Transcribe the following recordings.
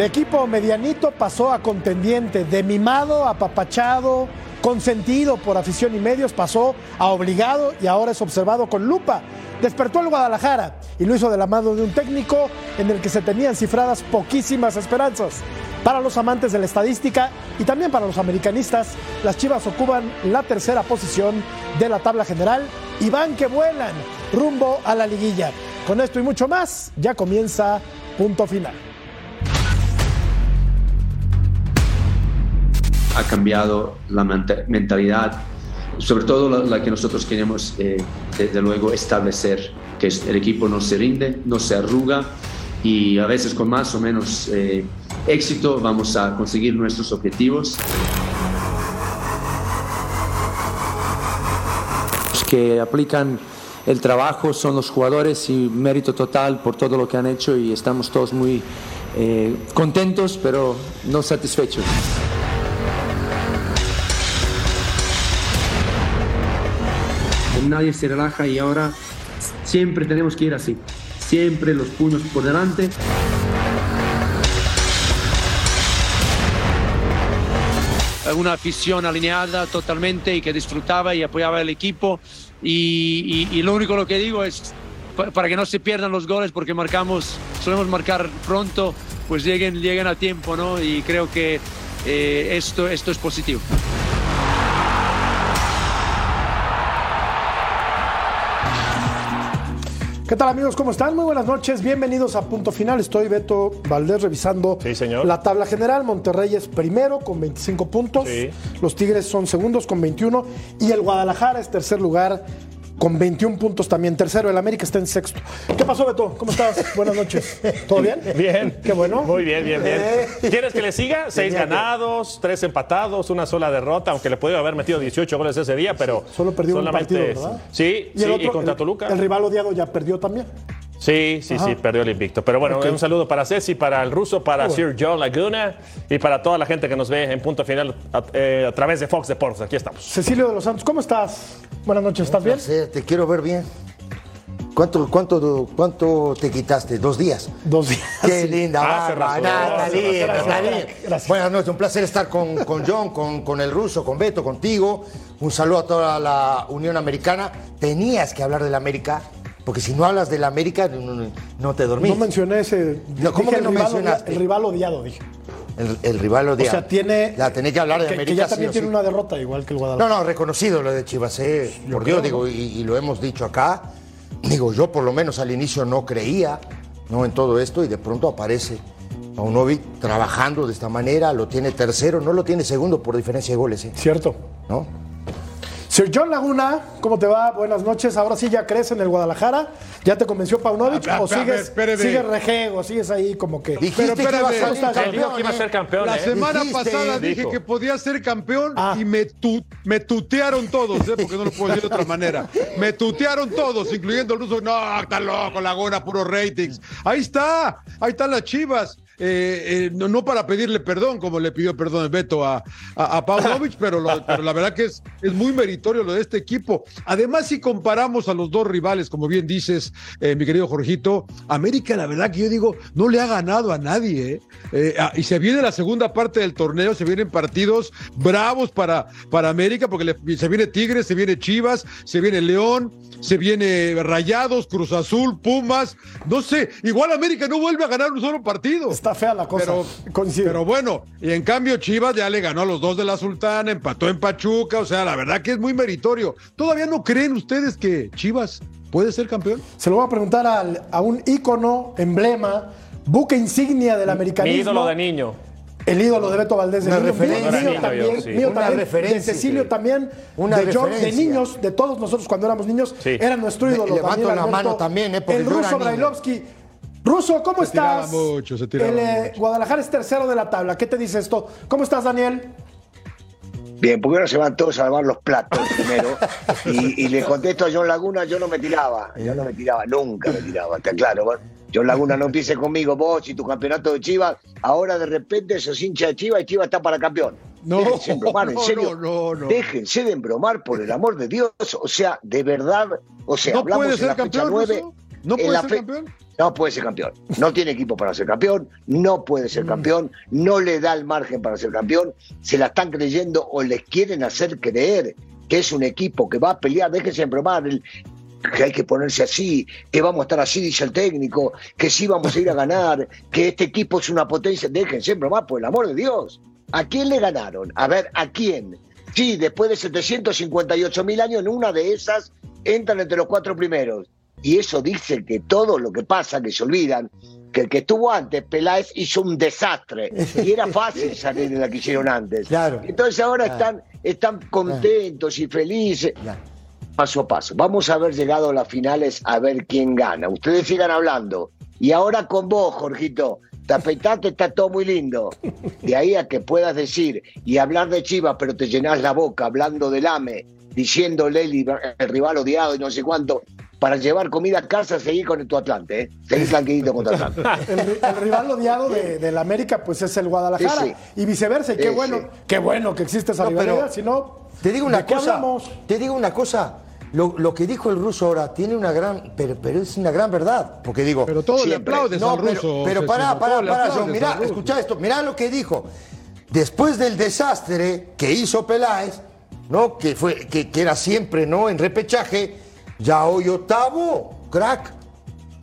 De equipo medianito pasó a contendiente, de mimado a papachado, consentido por afición y medios, pasó a obligado y ahora es observado con lupa. Despertó el Guadalajara y lo hizo de la mano de un técnico en el que se tenían cifradas poquísimas esperanzas. Para los amantes de la estadística y también para los americanistas, las Chivas ocupan la tercera posición de la tabla general y van que vuelan rumbo a la liguilla. Con esto y mucho más, ya comienza punto final. Ha cambiado la mentalidad, sobre todo la, que nosotros queremos, eh, desde luego, establecer, que el equipo no se rinde, no se arruga y a veces con más o menos eh, éxito vamos a conseguir nuestros objetivos. Los que aplican el trabajo son los jugadores y mérito total por todo lo que han hecho y estamos todos muy eh, contentos pero no satisfechos. Nadie se relaja y ahora siempre tenemos que ir así, siempre los puños por delante. Una afición alineada totalmente y que disfrutaba y apoyaba el equipo. Y, lo único lo que digo es para que no se pierdan los goles porque marcamos, solemos marcar pronto, pues lleguen, lleguen a tiempo, ¿no? Y creo que eh, esto, esto es positivo. ¿Qué tal amigos? ¿Cómo están? Muy buenas noches. Bienvenidos a Punto Final. Estoy Beto Valdés revisando la tabla general. Monterrey es primero con 25 puntos. Los Tigres son segundos con 21. Y el Guadalajara es tercer lugar con 21 puntos también. Tercero, el América está en sexto. ¿Qué pasó, Beto? ¿Cómo estás? Buenas noches. ¿Todo bien? Bien. Qué bueno. Muy bien, bien, bien. Eh. ¿Quieres que le siga? Seis ganados, tres empatados, una sola derrota, aunque le podía haber metido 18 goles ese día, pero. solo perdió un partido, ¿verdad? Sí, ¿Y, sí, contra Toluca. El rival odiado ya perdió también. Sí, sí, sí, perdió el invicto. Pero bueno, un saludo para Ceci, para el ruso, para Sir John Laguna y para toda la gente que nos ve en punto final a, eh, través de Fox Deportes. Aquí estamos. Cecilio de los Santos, ¿cómo estás? Buenas noches, ¿estás bien? Sí, te quiero ver bien. ¿Cuánto, cuánto, ¿Cuánto te quitaste? ¿Dos días? Dos días. Qué linda, ah, Buenas noches, un placer estar con, con John, con, con el ruso, con Beto, contigo. Un saludo a toda la Unión Americana. Tenías que hablar de la América porque si no hablas de la América, no, te dormís. No mencioné ese. ¿Cómo que no mencionaste? El rival odiado, dije. El, rival odiado. O sea, tiene. La tenés que hablar de América. Que ya también tiene una derrota, igual que el Guadalajara. No, no, reconocido lo de Chivas, eh, por Dios, digo, y, lo hemos dicho acá. Digo, yo por lo menos al inicio no creía ¿no? en todo esto y de pronto aparece Paunovic trabajando de esta manera, lo tiene tercero, no lo tiene segundo por diferencia de goles. ¿eh? Cierto. ¿No? Sir John Laguna, ¿cómo te va? Buenas noches. Ahora sí ya crees en el Guadalajara. ¿Ya te convenció Paunovic? ¿O sigues, sigues rejego? ¿Sigues ahí como que.? Dijiste que, iba a ser campeón. La ¿eh? semana pasada dije que podía ser campeón ah. y me, me tutearon todos, ¿eh? porque no lo puedo decir de otra manera. Me tutearon todos, incluyendo el ruso. No, está loco, Laguna, puro ratings. Ahí está, ahí están las chivas. Eh, eh, no, para pedirle perdón, como le pidió perdón el Beto a, a, pero, la verdad que es, es muy meritorio lo de este equipo. Además, si comparamos a los dos rivales, como bien dices, eh, mi querido Jorgito, América, la verdad que yo digo, no le ha ganado a nadie. Ah, y se viene la segunda parte del torneo, se vienen partidos bravos para, para América, porque se viene Tigres, se viene Chivas, se viene León, se viene Rayados, Cruz Azul, Pumas, no sé, igual América no vuelve a ganar un solo partido fea la cosa. Pero, bueno, y en cambio Chivas ya le ganó a los dos de la Sultana, empató en Pachuca, o sea, la verdad que es muy meritorio. ¿Todavía no creen ustedes que Chivas puede ser campeón? Se lo voy a preguntar a un ícono, emblema, buque insignia del americanismo. Mi ídolo de niño. El ídolo de Beto Valdés de una referencia. Mío, también, una referencia, de Cecilio también, una de George, de niños, de todos nosotros cuando éramos niños, era nuestro ídolo. levanto la mano también, ¿eh? el ruso Brailovsky Ruso, ¿cómo estás? mucho, se El, eh, Guadalajara es tercero de la tabla. ¿Qué te dice esto? ¿Cómo estás, Daniel? Bien, porque ahora se van todos a lavar los platos primero. y, le contesto a John Laguna, yo no me tiraba. Yo no me tiraba, nunca me tiraba, está claro. John Laguna no empiece conmigo, vos y tu campeonato de Chivas. Ahora de repente sos hincha de Chivas y Chivas está para campeón. No, Déjense embromar, en serio. No, no, Déjense de embromar, por el amor de Dios. O sea, de verdad. O sea, ¿No hablamos puede ser en la campeón, fecha 9. ¿No puede ser campeón? No puede ser campeón. No tiene equipo para ser campeón, no puede ser mm. campeón, no le da el margen para ser campeón, se la están creyendo o les quieren hacer creer que es un equipo que va a pelear, déjense bromar, el, que hay que ponerse así, que vamos a estar así, dice el técnico, que sí vamos a ir a ganar, que este equipo es una potencia, déjense bromar, por el amor de Dios. ¿A quién le ganaron? A ver, ¿a quién? Sí, después de 758 mil años, en una de esas entran entre los cuatro primeros. Y eso dice que todo lo que pasa, que se olvidan, que el que estuvo antes, Peláez, hizo un desastre. Y era fácil salir de la que hicieron antes. Entonces ahora están, están contentos y felices. Paso a paso. Vamos a haber llegado a las finales a ver quién gana. Ustedes sigan hablando. Y ahora con vos, Jorgito. Te afeitaste, está todo muy lindo. De ahí a que puedas decir y hablar de Chivas, pero te llenas la boca hablando del AME, diciéndole el, el rival odiado y no sé cuánto para llevar comida a casa, seguir con tu Atlante, ¿eh? Seguir tranquilito con tu Atlante. el, rival odiado de, la América, pues es el Guadalajara. Y viceversa, y qué bueno, qué bueno que existe esa rivalidad, si no. Te digo una cosa. Te digo una cosa. Lo, que dijo el ruso ahora tiene una gran, pero, es una gran verdad, porque digo. Pero todo le aplaudes al ruso. Pero, pará, pará, pará, John, mirá, escuchá esto, mirá lo que dijo. Después del desastre que hizo Peláez, ¿no? Que fue, que, que era siempre, ¿no? En repechaje, ya hoy octavo, crack.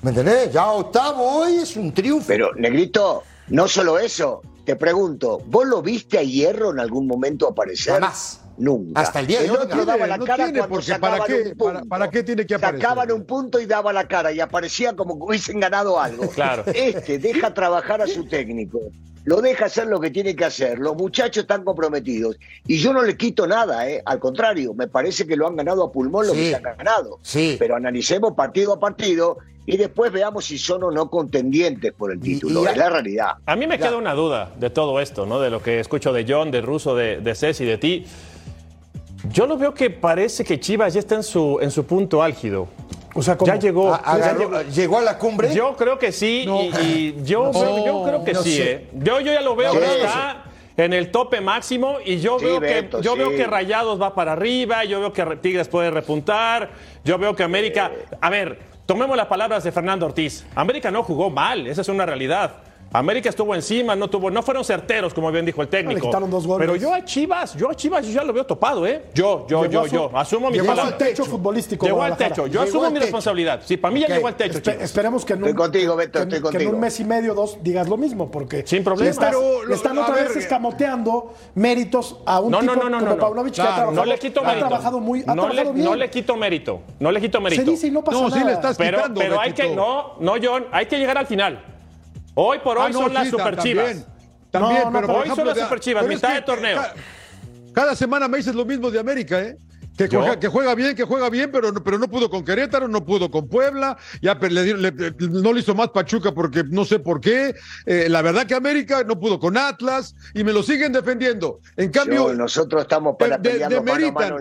¿Me entendés? Ya octavo hoy es un triunfo. Pero, Negrito, no solo eso. Te pregunto, ¿vos lo viste a Hierro en algún momento aparecer? Jamás. Nunca. Hasta el día de hoy. daba la cara ¿para qué, para, qué tiene que aparecer? Sacaban un punto y daba la cara y aparecía como que hubiesen ganado algo. Claro. Este deja trabajar a su técnico lo deja hacer lo que tiene que hacer. Los muchachos están comprometidos. Y yo no le quito nada, ¿eh? al contrario, me parece que lo han ganado a pulmón lo que se han ganado. Sí. Pero analicemos partido a partido y después veamos si son o no contendientes por el título. es la realidad. A mí me queda una duda de todo esto, ¿no? De lo que escucho de John, de Russo, de, de Ceci, de ti. Yo lo veo que parece que Chivas ya está en su, en su punto álgido. O sea, ya llegó, llegó a la cumbre. Yo creo que sí, y, yo, yo, creo que sí. Eh. Yo, yo ya lo veo que está en el tope máximo y yo veo que yo veo que Rayados va para arriba, yo veo que Tigres puede repuntar, yo veo que América, a ver, tomemos las palabras de Fernando Ortiz. América no jugó mal, esa es una realidad. América estuvo encima, no tuvo, no fueron certeros, como bien dijo el técnico. Pero yo a Chivas, yo a Chivas yo ya lo veo topado, ¿eh? Yo, yo, yo, yo. Asumo mi Llegó al techo futbolístico. Llegó al techo. Yo asumo mi responsabilidad. Sí, para mí ya llegó al techo. esperemos que en, un, contigo, Beto, estoy contigo. que en un mes y medio, dos, digas lo mismo, porque sin problema. Le están otra vez escamoteando méritos a un tipo como Pavlovich que ha trabajado, no le quito mérito. Ha trabajado muy, ha no, le, bien. no le quito mérito. No le quito mérito. Se dice y no pasa nada. sí le estás quitando, Pero hay que, no, no, John, hay que llegar al final. Hoy por hoy ah, son las superchivas. También, pero hoy son las superchivas, mitad de torneo. Cada semana me dices lo mismo de América, ¿eh? Que juega, bien, que juega bien, pero no, pero no pudo con Querétaro, no pudo con Puebla, ya no le hizo más Pachuca porque no sé por qué. Eh, la verdad que América no pudo con Atlas y me lo siguen defendiendo. En cambio, nosotros estamos para de, demeritan,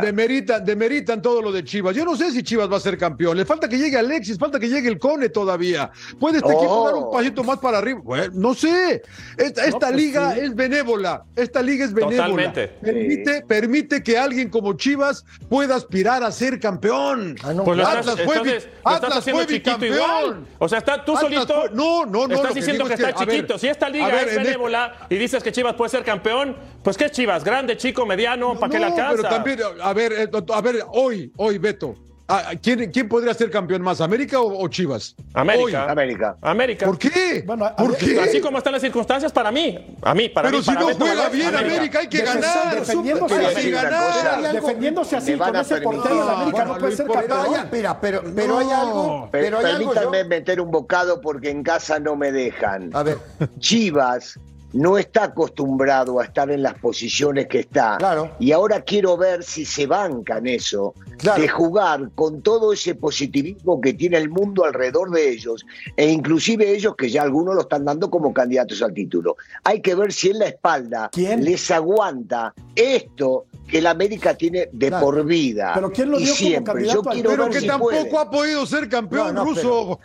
demeritan, demeritan todo lo de Chivas. Yo no sé si Chivas va a ser campeón. Le falta que llegue Alexis, falta que llegue el Cone todavía. ¿Puede este equipo dar un pasito más para arriba? Bueno, no sé. Esta, pues liga es benévola. Esta liga es benévola. Permite, permite que alguien como Chivas pueda aspirar a ser campeón. Ah, pues Atlas fue, Atlas fue bicampeón. O sea, está tú solito. no, no, no. Estás diciendo que, está chiquito. si esta liga es benévola y dices que Chivas puede ser campeón, pues ¿qué es Chivas? ¿Grande, chico, mediano? ¿Para qué la casa? Pero también, a ver, eh, a ver, hoy, hoy, Beto. Ah, ¿quién, ¿Quién, podría ser campeón más, América o, Chivas? América. América. América. ¿Por qué? ¿Por qué? Así como están las circunstancias para mí. A mí, para Pero mí. Pero si no juega bien América. hay que ganar. Defendiéndose así, ganar. defendiéndose así con ese portero de América no, puede ser campeón. Mira, pero, pero hay algo. Pero hay permítanme meter un bocado porque en casa no me dejan. A ver. Chivas no está acostumbrado a estar en las posiciones que está. Claro. Y ahora quiero ver si se bancan eso, de jugar con todo ese positivismo que tiene el mundo alrededor de ellos, e inclusive ellos que ya algunos lo están dando como candidatos al título. Hay que ver si en la espalda les aguanta esto que la América tiene de por vida. Pero ¿quién lo dio como candidato Pero que tampoco ha podido ser campeón ruso.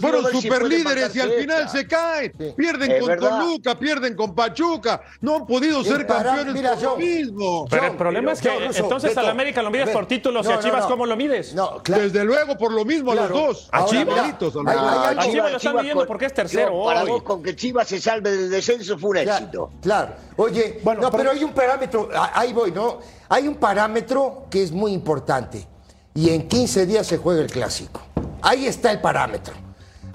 fueron, superlíderes y al final se caen. Pierden con Toluca, pierden con Pachuca. No han podido ser campeones por lo mismo. Pero el problema es que entonces a la América lo miras por título títulos y a Chivas cómo lo mides? No, claro. Desde luego, por lo mismo, los dos. A Chivas. a Chivas lo están midiendo porque es tercero. para vos, con que Chivas se salve del descenso fue un éxito. Claro. Oye, bueno, no, pero hay un parámetro, ahí voy, ¿no? Hay un parámetro que es muy importante. Y en 15 días se juega el clásico. Ahí está el parámetro.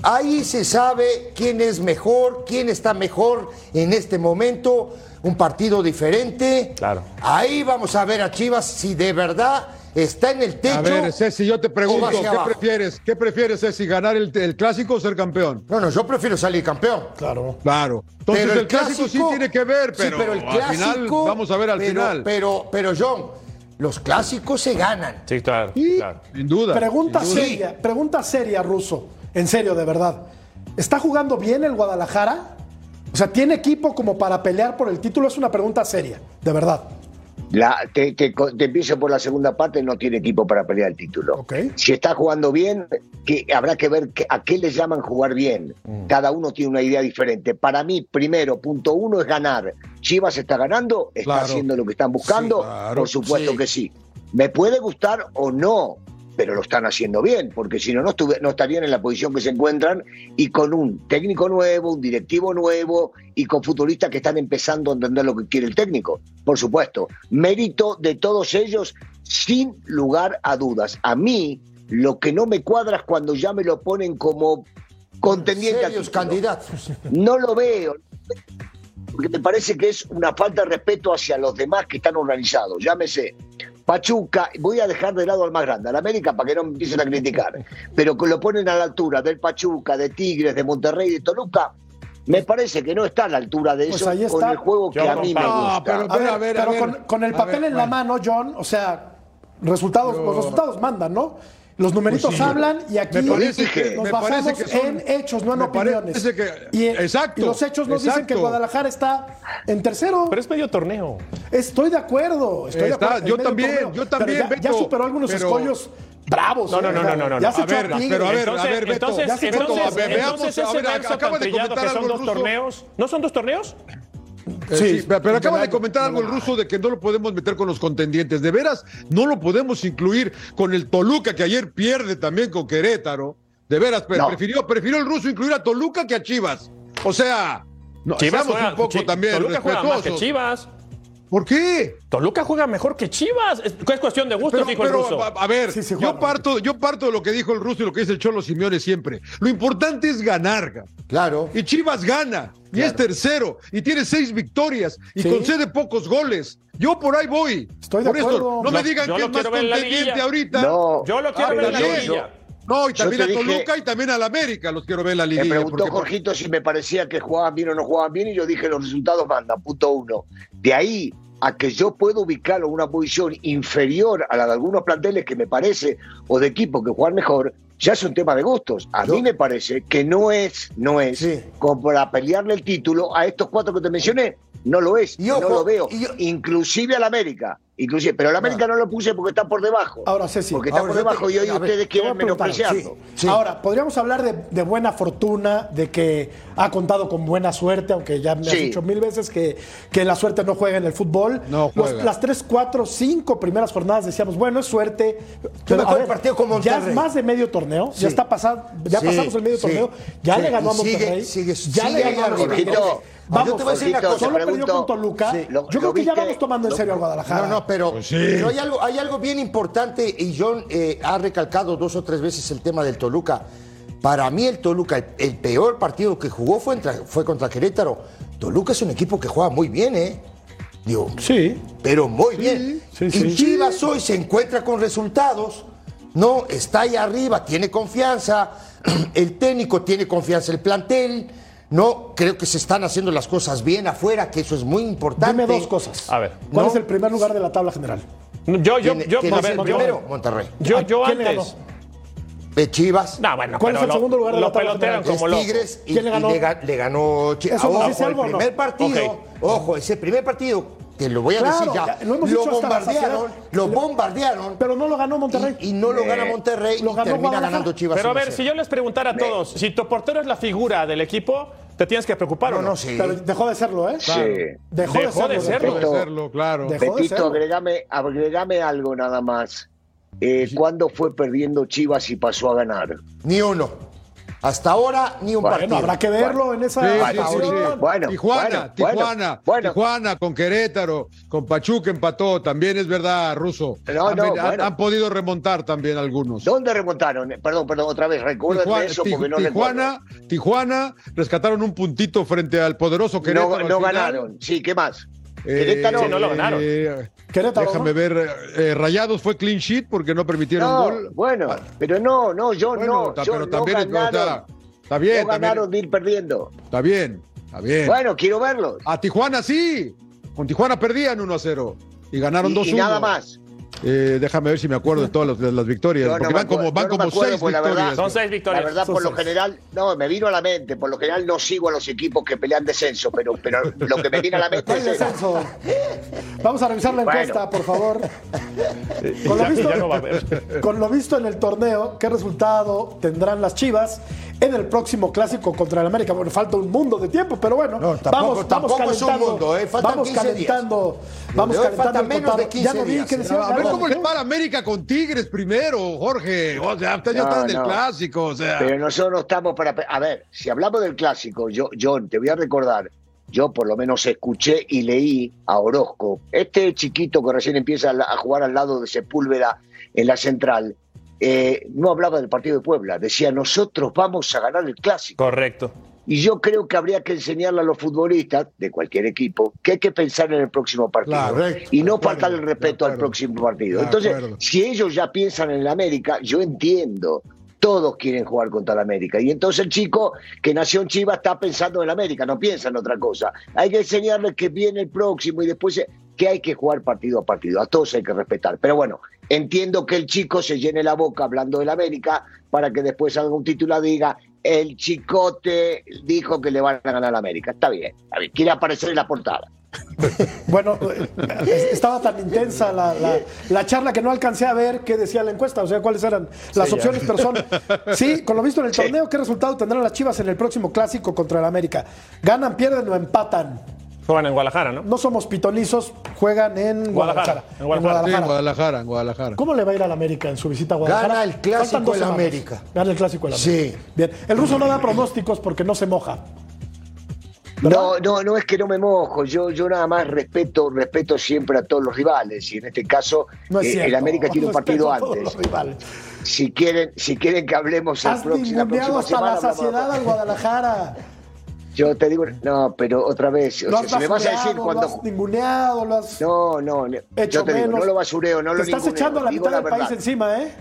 Ahí se sabe quién es mejor, quién está mejor en este momento. Un partido diferente. Claro. Ahí vamos a ver a Chivas si de verdad está en el techo. A ver, Ceci, yo te pregunto, ¿qué prefieres? ¿Qué prefieres, Ceci, ganar el, clásico o ser campeón? No, no, yo prefiero salir campeón. Claro. Claro. Entonces el, clásico, sí tiene que ver, pero, pero el clásico, al final vamos a ver al final. Pero, pero, John, los clásicos se ganan. Sí, claro. Sin duda. Pregunta seria, pregunta seria, Ruso. En serio, de verdad. ¿Está jugando bien el Guadalajara? O sea, ¿tiene equipo como para pelear por el título? Es una pregunta seria, de verdad. La, te, te, empiezo por la segunda parte, no tiene equipo para pelear el título. Si está jugando bien, que habrá que ver a qué le llaman jugar bien. Mm. Cada uno tiene una idea diferente. Para mí, primero, punto uno es ganar. Chivas está ganando, está haciendo lo que están buscando, por supuesto que sí. Me puede gustar o no, pero lo están haciendo bien, porque si no, no, no estarían en la posición que se encuentran y con un técnico nuevo, un directivo nuevo y con futbolistas que están empezando a entender lo que quiere el técnico. Por supuesto, mérito de todos ellos, sin lugar a dudas. A mí, lo que no me cuadra es cuando ya me lo ponen como contendiente a candidatos. No lo veo. Porque me parece que es una falta de respeto hacia los demás que están organizados. Llámese Pachuca, voy a dejar de lado al más grande, al América, para que no me empiecen a criticar, pero que lo ponen a la altura del Pachuca, de Tigres, de Monterrey, de Toluca, me parece que no está a la altura de pues eso con el juego que a mí me gusta. pero, con, el papel en la mano, John, o sea, resultados, los resultados mandan, ¿no? Los numeritos pues hablan y aquí nos basamos en hechos, no en opiniones. y, exacto, y los hechos nos dicen que Guadalajara está en tercero. Pero es medio torneo. Estoy de acuerdo. Estoy de acuerdo yo, también, yo también, ya, superó algunos escollos bravos. No, no, no, no, no. Ya se a ver, pero a ver, a ver, Beto. Entonces, entonces, veamos, a ver, acaba de comentar que son dos torneos. ¿No son dos torneos? Eh, sí, pero acaba de comentar algo el ruso de que no lo podemos meter con los contendientes. De veras, no lo podemos incluir con el Toluca que ayer pierde también con Querétaro. De veras, pero prefirió, prefirió el ruso incluir a Toluca que a Chivas. O sea, no, Chivas un poco también Toluca juega más que Chivas. ¿Por qué? Toluca juega mejor que Chivas. Es, cuestión de gusto, dijo el ruso. A, ver, yo, parto, yo parto de lo que dijo el ruso y lo que dice el Cholo Simeone siempre. Lo importante es ganar. Claro. Y Chivas gana. Y es tercero. Y tiene seis victorias. Y concede pocos goles. Yo por ahí voy. Estoy de por acuerdo. no me digan que es más contendiente ahorita. No. Yo lo quiero ver en la liguilla. No, y también a Toluca y también al América los quiero ver en la liguilla. Me preguntó Jorgito si me parecía que jugaban bien o no jugaban bien y yo dije los resultados mandan, punto uno. De ahí a que yo puedo ubicarlo en una posición inferior a la de algunos planteles que me parece, o de equipos que juegan mejor, ya es un tema de gustos. A mí me parece que no es, no es como para pelearle el título a estos cuatro que te mencioné. No lo es, no lo veo. Inclusive al América. Inclusive, pero el América no. lo puse porque está por debajo. Ahora, sí. Porque está por debajo y hoy ustedes quieren menospreciarlo. Ahora, podríamos hablar de, buena fortuna, de que ha contado con buena suerte, aunque ya me has dicho mil veces que, que la suerte no juega en el fútbol. No las tres, cuatro, cinco primeras jornadas decíamos, bueno, es suerte. Pero, a partido con ya es más de medio torneo, ya está pasado, ya pasamos el medio torneo, ya le ganó a Monterrey. ya le ganó a Monterrey. Vamos, yo te voy a decir una cosa. Solo perdió con Toluca. yo creo que ya vamos tomando en serio a Guadalajara. No, no, pero, pues hay, algo, hay algo bien importante y John eh, ha recalcado dos o tres veces el tema del Toluca. Para mí el Toluca, el, peor partido que jugó fue, fue contra Querétaro. Toluca es un equipo que juega muy bien, ¿eh? Digo, sí. Pero muy bien. y Chivas hoy se encuentra con resultados. No, está ahí arriba, tiene confianza. El técnico tiene confianza, el plantel no, creo que se están haciendo las cosas bien afuera, que eso es muy importante. Dime dos cosas. A ver. ¿Cuál es el primer lugar de la tabla general? Yo, yo, yo, ¿quién es el primero? Monterrey. Yo, yo antes. De Chivas. No, bueno, ¿Cuál es el segundo lugar de la tabla general? como Tigres y, ¿Quién le ganó? le, ganó Chivas. Ojo, el primer partido, ojo, ese primer partido te lo voy a decir ya. lo, bombardearon, lo bombardearon. Pero no lo ganó Monterrey. Y, no lo gana Monterrey lo y termina ganando Chivas. Pero a ver, si yo les preguntara a todos, si tu portero es la figura del equipo, te tienes que preocupar no, o no. no sí. Pero dejó de serlo, ¿eh? Sí. Dejó, de serlo. De serlo, de serlo claro. Petito, agregame, agregame algo nada más. eh, ¿cuándo fue perdiendo Chivas y pasó a ganar? Ni uno. Hasta ahora ni un Bueno, partido. habrá que verlo en esa Sí, sí, sí. Bueno, Tijuana, bueno, Tijuana, bueno. Tijuana con Querétaro, con Pachuca empató, también es verdad, Ruso. No, han, no, han- podido remontar también algunos. ¿Dónde remontaron? Perdón, perdón, otra vez, recuerden Tijuana, eso porque no Tijuana, Tijuana rescataron un puntito frente al poderoso recuerdo. Querétaro. No, no ganaron. Sí, ¿qué más? Eh, Querétaro. Sí, no lo ganaron. eh, Querétaro, déjame ¿no? ver, eh, Rayados fue clean sheet porque no permitieron No, gol. bueno, pero no, no, yo Bueno, no, ta- yo pero no también ganaron, está, está bien, no ganaron también, de ir perdiendo. está bien, está bien. Bueno, quiero verlos. A Tijuana sí, con Tijuana perdían 1 a 0 y ganaron Y, 2 y 1. nada más. Eh, déjame ver si me acuerdo de todas las, victorias, Yo porque van como, van como acuerdo, seis pues, la verdad. Son seis victorias. La verdad, Son por lo general, no, me vino a la mente, por lo general no sigo a los equipos que pelean descenso, pero, pero lo que me viene a la mente es descenso. Vamos a revisar la Bueno. encuesta, por favor. Con lo, visto, ya no va a haber. con lo visto en el torneo, ¿qué resultado tendrán las Chivas en el próximo clásico contra el América? Bueno, falta un mundo de tiempo, pero bueno, No, tampoco- vamos, vamos tampoco es un calentando. mundo, ¿eh? Vamos 15 días. calentando. Vamos calentando falta el menos de contado. 15 Ya no vi días, que cómo le va a la América con Tigres primero, Jorge. O sea, ustedes ya No, están en el no. clásico, o sea. Pero nosotros no estamos para... A ver, si hablamos del clásico, yo, John, te voy a recordar, yo por lo menos escuché y leí a Orozco, este chiquito que recién empieza a a jugar al lado de Sepúlveda en la central, eh, no hablaba del partido de Puebla, decía nosotros vamos a ganar el clásico. Correcto. Y yo creo que habría que enseñarle a los futbolistas de cualquier equipo que hay que pensar en el próximo partido Claro, y no faltar el respeto al próximo partido. Entonces, si ellos ya piensan en el América, yo entiendo. Todos quieren jugar contra el América. Y entonces el chico que nació en Chivas está pensando en el América, no piensa en otra cosa. Hay que enseñarles que viene el próximo y después que hay que jugar partido a partido. A todos hay que respetar. Pero bueno, entiendo que el chico se llene la boca hablando del América para que después salga un título y diga el chicote dijo que le van a ganar al América. Está bien, está bien. Quiere aparecer en la portada. Bueno, eh, estaba tan intensa la, la- la charla que no alcancé a ver qué decía la encuesta, o sea, cuáles eran las opciones, pero son. Sí, con lo visto en el Sí. torneo, ¿qué resultado tendrán las Chivas en el próximo clásico contra el América? ¿Ganan, pierden o empatan? Juegan en Guadalajara, ¿no? No somos pitonizos, juegan en Guadalajara. Guadalajara, en Guadalajara. Sí, en Guadalajara, en Guadalajara. ¿Cómo le va a ir al América en su visita a Guadalajara? Gana el clásico semanas. América. Gana el clásico el América. Sí. Bien. El ruso no da pronósticos porque no se moja. No, no, no es que no me mojo, yo, yo nada más respeto, respeto siempre a todos los rivales, y en este caso No es eh, el América tiene un partido antes. los rivales. Si quieren, si quieren que hablemos el Has próximo, la próxima hasta semana, la saciedad al Guadalajara. Yo te digo, no, pero otra vez, o Lo sea, si me vas a decir cuando lo has ninguneado, lo has no, no, yo te digo, menos. no lo basureo, no Te lo estás ninguneo, echando la digo mitad del verdad. país encima, ¿eh?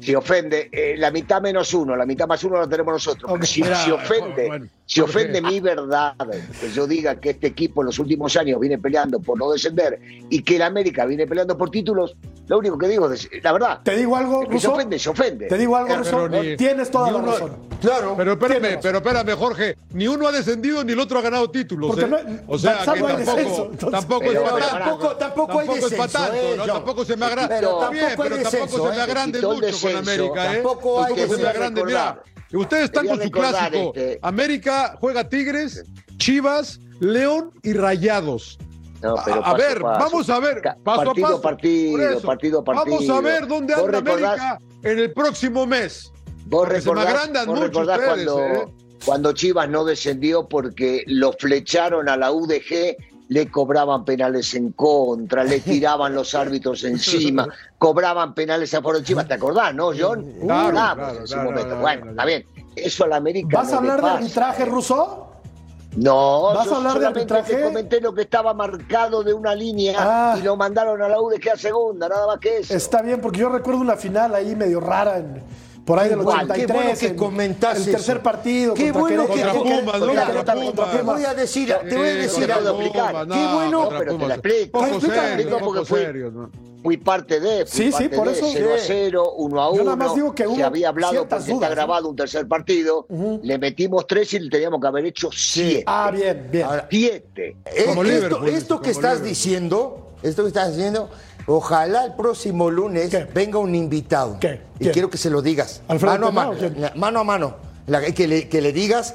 Si ofende, eh, la mitad menos uno, la mitad más uno la tenemos nosotros. Ok. Si, Mira, si ofende, bueno, si ofende mi verdad, que yo diga que este equipo en los últimos años viene peleando por no descender y que el América viene peleando por títulos, lo único que digo es la verdad. Te digo algo, El que se ofende, se ofende. Te digo algo, Pero Ruso. ni- Tienes toda la uno- razón. Claro. Pero espérame, pero espérame, Jorge. Ni uno ha descendido ni el otro ha ganado títulos. Porque ¿eh? no- o sea, que tampoco, descenso, entonces. tampoco Pero es para. Tampoco, tampoco hay Tampoco es descenso, para tanto, eh, ¿no? Tampoco se me agranda. Pero tampoco hay pero descenso, tampoco se me ¿eh? agrande mucho con descenso, América, ¿eh? tampoco se me descenso. agrande, mira. Ustedes están con su clásico. este- América juega Tigres, Chivas, León y Rayados. No, pero a, ver, paso. vamos a ver, paso partido a paso. partido, partido partido. Vamos a ver dónde ¿Vos anda recordás- América en el próximo mes. Vos Porque se me recordás- agrandan vos mucho ustedes, cuando, ¿eh? cuando Chivas no descendió porque lo flecharon a la UDG, le cobraban penales en contra, le tiraban los árbitros encima, cobraban penales a de Chivas. ¿Te acordás, no, John? Claro, claro, en su claro, momento. bueno, está bien. Eso América. ¿Vas no a hablar de arbitraje. Ruso? No, ¿Vas a hablar de solamente arbitraje? te comenté lo que estaba marcado de una línea Ah. y lo mandaron a la UDG a segunda, nada más que eso. Está bien, porque yo recuerdo una final ahí medio rara en, por ahí del Igual, 83. qué bueno que en comentás El tercer eso. partido. Qué contra bueno que-. Te voy a decir, te voy a Sí, decir algo. No, Qué bueno- pero te la explico. Poco serio, Explico porque poco fui- serio, ¿no? Fui parte de. Fui Sí, sí, parte por de, eso. 0 a 0, 1 a 1. Yo nada más digo que hubo se había hablado porque dudas, está ¿no? grabado un tercer partido. Le metimos 3 y le teníamos que haber hecho 7. Ah, bien, bien. Ahora, 7. Eh, esto, esto que como estás Liverpool. diciendo, esto que estás diciendo, ojalá el próximo lunes ¿Qué? venga un invitado. ¿Qué? Y ¿Quién? quiero que se lo digas. ¿Alfredo mano a Tenao mano. Mano a mano. La- que, le, que le digas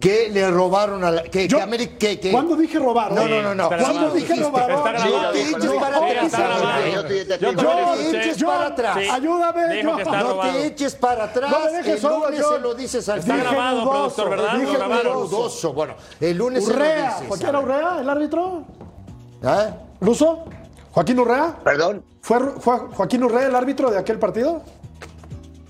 que le robaron a la. Que, Yo- que América. Que, que- ¿Cuándo dije robar? No, no, no, no. ¿Cuándo dije robar? Está grabado. No te eches para atrás. Yo Yo te eches para atrás. Ayúdame, yo- No te eches para atrás. No me dejes el solo, lunes yo- se lo dices al Está grabado, productor, ¿verdad? dije dudoso. Bueno, el lunes se lo Urrea. dices. ¿Joaquín a era. Urrea, el árbitro? ¿Ah? ¿Ruso? ¿Joaquín Urrea? Perdón, ¿Fue, Joaquín Urrea el árbitro de aquel partido?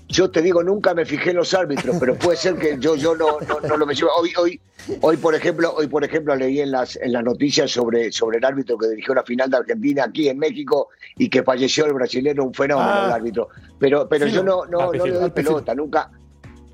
yo te digo, nunca me fijé en los árbitros, pero puede ser que yo, yo no, no, no lo menciono. Hoy, hoy, hoy, por ejemplo, hoy, por ejemplo, leí en las, en las noticias sobre, sobre el árbitro que dirigió la final de Argentina aquí en México y que falleció el brasileño, un fenómeno Ah. el árbitro. Pero, pero yo no, no, no le doy pelota, nunca,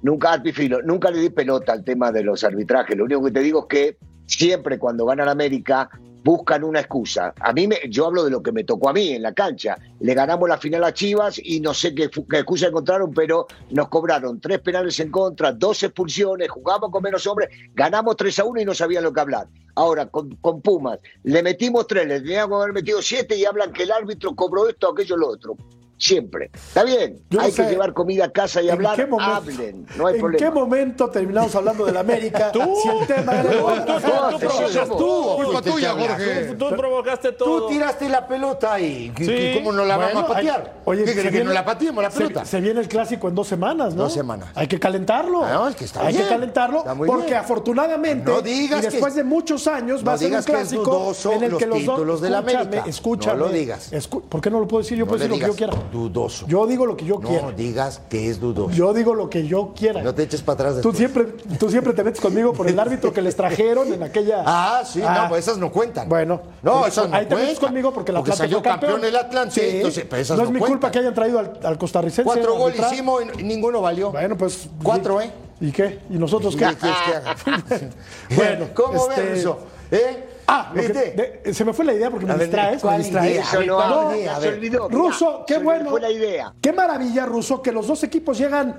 nunca Arpifilo, nunca le di pelota al tema de los arbitrajes. Lo único que te digo es que siempre cuando gana la América buscan una excusa. A mí, me, yo hablo de lo que me tocó a mí en la cancha. Le ganamos la final a Chivas y no sé qué excusa encontraron, pero nos cobraron tres penales en contra, dos expulsiones, jugamos con menos hombres, ganamos 3 a 1 y no sabían lo que hablar. Ahora, con, con Pumas, le metimos tres, le teníamos que haber metido siete y hablan que el árbitro cobró esto, aquello, lo otro. Siempre. Está bien, Yo hay que llevar comida a casa y ¿En hablar, qué momento- hablen, no hay ¿En problema. qué momento terminamos hablando de la América? Si el tema era Guadalajara. Tú provocas somos- tú. Culpa tuya. Jorge. Tú provocaste todo. Tú tiraste la pelota ahí. ¿Qué- Sí. qué- ¿Cómo no la Bueno, vamos a patear? hay- oye, ¿Qué crees que no la pateemos la pelota? Se, viene el clásico en dos semanas, ¿no? Dos semanas. Hay que calentarlo. Ah, no, es que está Hay bien. que calentarlo porque bien. afortunadamente No digas y después que- de muchos años va no a ser un clásico en el que los dos títulos de la Escúchame, América. Escúchame. No lo digas. ¿Por qué no lo puedo decir? Yo puedo decir lo que yo quiera. Dudoso. Yo digo lo que yo No quiera. digas que es dudoso. Yo digo lo que yo quiera. No te eches para atrás Tú después. siempre, tú siempre te metes conmigo por el árbitro que les trajeron en aquella. Ah, sí, Ah. no, pues esas no cuentan. Bueno, no, pues, esas no ahí te metes conmigo porque el Porque salió fue campeón el Atlante, Sí. entonces, pues esas no no es mi cuentan. culpa que hayan traído al, al costarricense. Cuatro goles hicimos y ninguno valió. Bueno, pues. Cuatro, ¿y- ¿eh? ¿Y qué? ¿Y nosotros ¿Qué qué? que haga? Bueno, ¿cómo este- ves eso? ¿Eh? Ah, ¿Viste? de- se me fue la idea porque me ver, distraes. Me qué se bueno. Fue la idea. Qué maravilla, Ruso, que los dos equipos llegan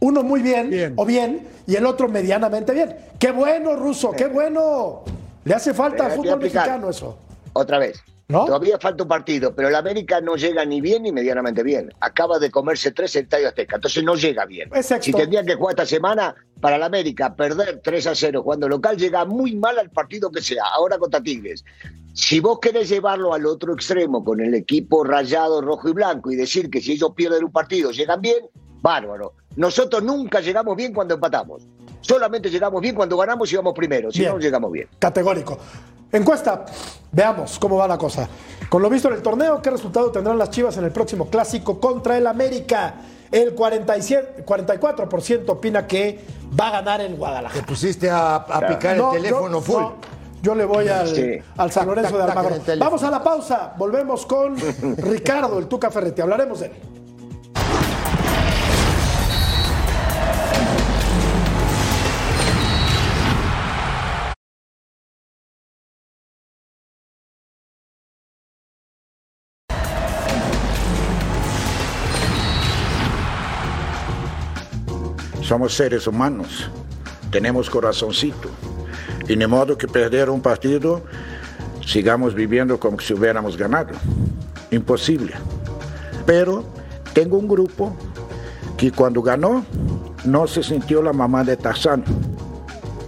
uno muy bien, Bien. o bien y el otro medianamente bien. Qué bueno, Ruso, qué bueno. Le hace falta al que fútbol mexicano eso. Otra vez. ¿No? Todavía falta un partido, pero el América no llega ni bien ni medianamente bien. Acaba de comerse tres en Estadio Azteca, entonces no llega bien. Sexto. Si tendría que jugar esta semana, para el América perder 3 a 0 cuando local llega muy mal al partido que sea, ahora contra Tigres. Si vos querés llevarlo al otro extremo con el equipo rayado rojo y blanco y decir que si ellos pierden un partido llegan bien, bárbaro. Nosotros nunca llegamos bien cuando empatamos. Solamente llegamos bien cuando ganamos y vamos primero, si Bien. no, no llegamos bien. Categórico. Encuesta, veamos cómo va la cosa. Con lo visto en el torneo, ¿qué resultado tendrán las Chivas en el próximo clásico contra el América? El 47, 44% opina que va a ganar el Te Guadalajara. pusiste a, a picar No, el teléfono yo, full. no, yo le voy al, Sí. al San Lorenzo Tac, de tac, Almagro. Vamos a la pausa. Volvemos con Ricardo, el Tuca Ferretti. Hablaremos de él. Somos seres humanos, tenemos corazoncito. Y de modo que perder un partido, sigamos viviendo como si hubiéramos ganado. Imposible. Pero tengo un grupo que cuando ganó no se sintió la mamá de Tarzán.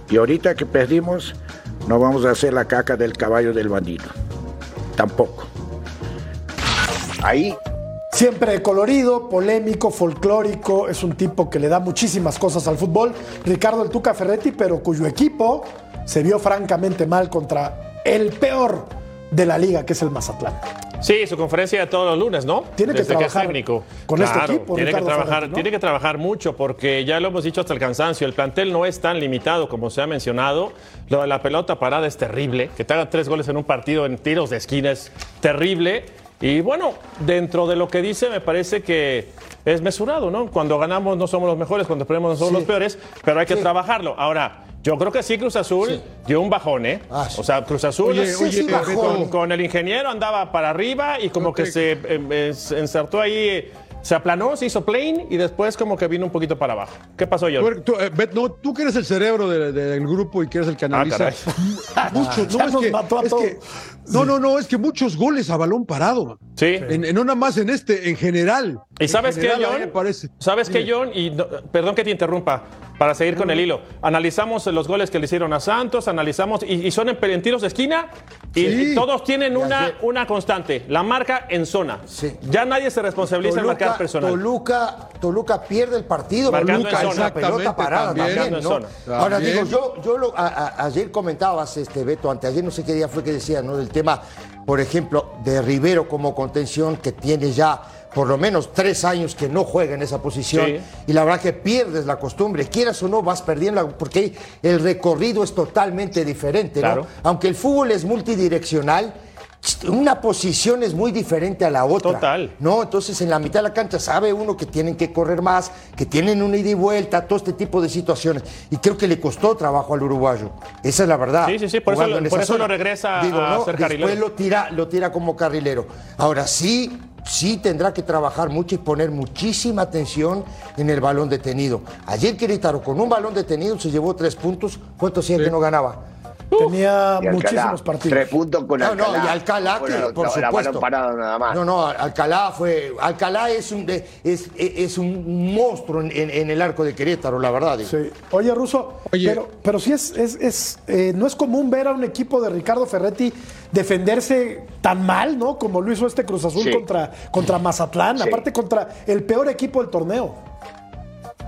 Y ahorita que perdimos, no vamos a hacer la caca del caballo del bandido. Tampoco. Ahí Siempre colorido, polémico, folclórico, es un tipo que le da muchísimas cosas al fútbol. Ricardo el Tuca Ferretti, pero cuyo equipo se vio francamente mal contra el peor de la liga, que es el Mazatlán. Sí, su conferencia de todos los lunes, ¿no? Tiene que Desde trabajar es técnico. con este equipo, Tiene que, trabajar, Ferretti, ¿no? tiene que trabajar mucho porque ya lo hemos dicho hasta el cansancio. El plantel no es tan limitado como se ha mencionado. Lo de la pelota parada es terrible. Que te hagan tres goles en un partido en tiros de esquina es terrible. Y bueno, dentro de lo que dice, me parece que es mesurado, ¿no? Cuando ganamos no somos los mejores, cuando perdemos no somos los peores, pero hay que trabajarlo. Ahora, yo creo que sí, Cruz Azul dio un bajón, ¿eh? Ah. O sea, Cruz Azul Oye, oye, con, con el ingeniero andaba para arriba y como que se eh, eh, se insertó ahí, eh, se aplanó, se hizo plane y después como que vino un poquito para abajo. ¿Qué pasó, John? tú, eh, Bet, no, tú que eres el cerebro de- de- del grupo y que eres el que analiza. caray. muchos, no, es que, es no, no, no, es que muchos goles a balón parado. Sí. En, en- no nada más en este, en general. Y sabes qué, John, sabes qué, John, y perdón que te interrumpa, para seguir con el hilo. Analizamos los goles que le hicieron a Santos, analizamos, y, son en, tiros de esquina, y, todos tienen una, una constante, la marca en zona. Ya nadie se responsabiliza en marcar personal. Toluca, Toluca pierde el partido, Marcando Toluca en pelota parada también, Ahora digo, yo, yo ayer comentabas, este Beto, anteayer no sé qué día fue que decía, ¿no? Del tema, por ejemplo, de Rivero como contención, que tiene ya por lo menos tres años que no juega en esa posición y la verdad que pierdes la costumbre, quieras o no, vas perdiendo porque el recorrido es totalmente diferente, ¿no? Aunque el fútbol es multidireccional, una posición es muy diferente a la otra. Total. ¿No? Entonces en la mitad de la cancha sabe uno que tienen que correr más, que tienen una ida y vuelta, todo este tipo de situaciones. Y creo que le costó trabajo al uruguayo. Esa es la verdad. Sí, sí, sí. Por, eso lo, por eso, lo, regresa a ser carrilero. Después lo tira, lo tira como carrilero. Ahora sí, sí tendrá que trabajar mucho y poner muchísima atención en el balón detenido. Ayer Querétaro con un balón detenido se llevó tres puntos. ¿Cuánto hacía que no ganaba? Tenía muchísimos partidos. Tres puntos con Alcalá. No, no, y Alcalá, que, por supuesto. nada más. No, no, Alcalá fue. Alcalá es un, es, es un monstruo en, el arco de Querétaro, la verdad. Sí. Oye, Russo, pero, pero sí es. es, eh, no es común ver a un equipo de Ricardo Ferretti defenderse tan mal, ¿no? Como lo hizo este Cruz Azul contra, contra Mazatlán, aparte contra el peor equipo del torneo.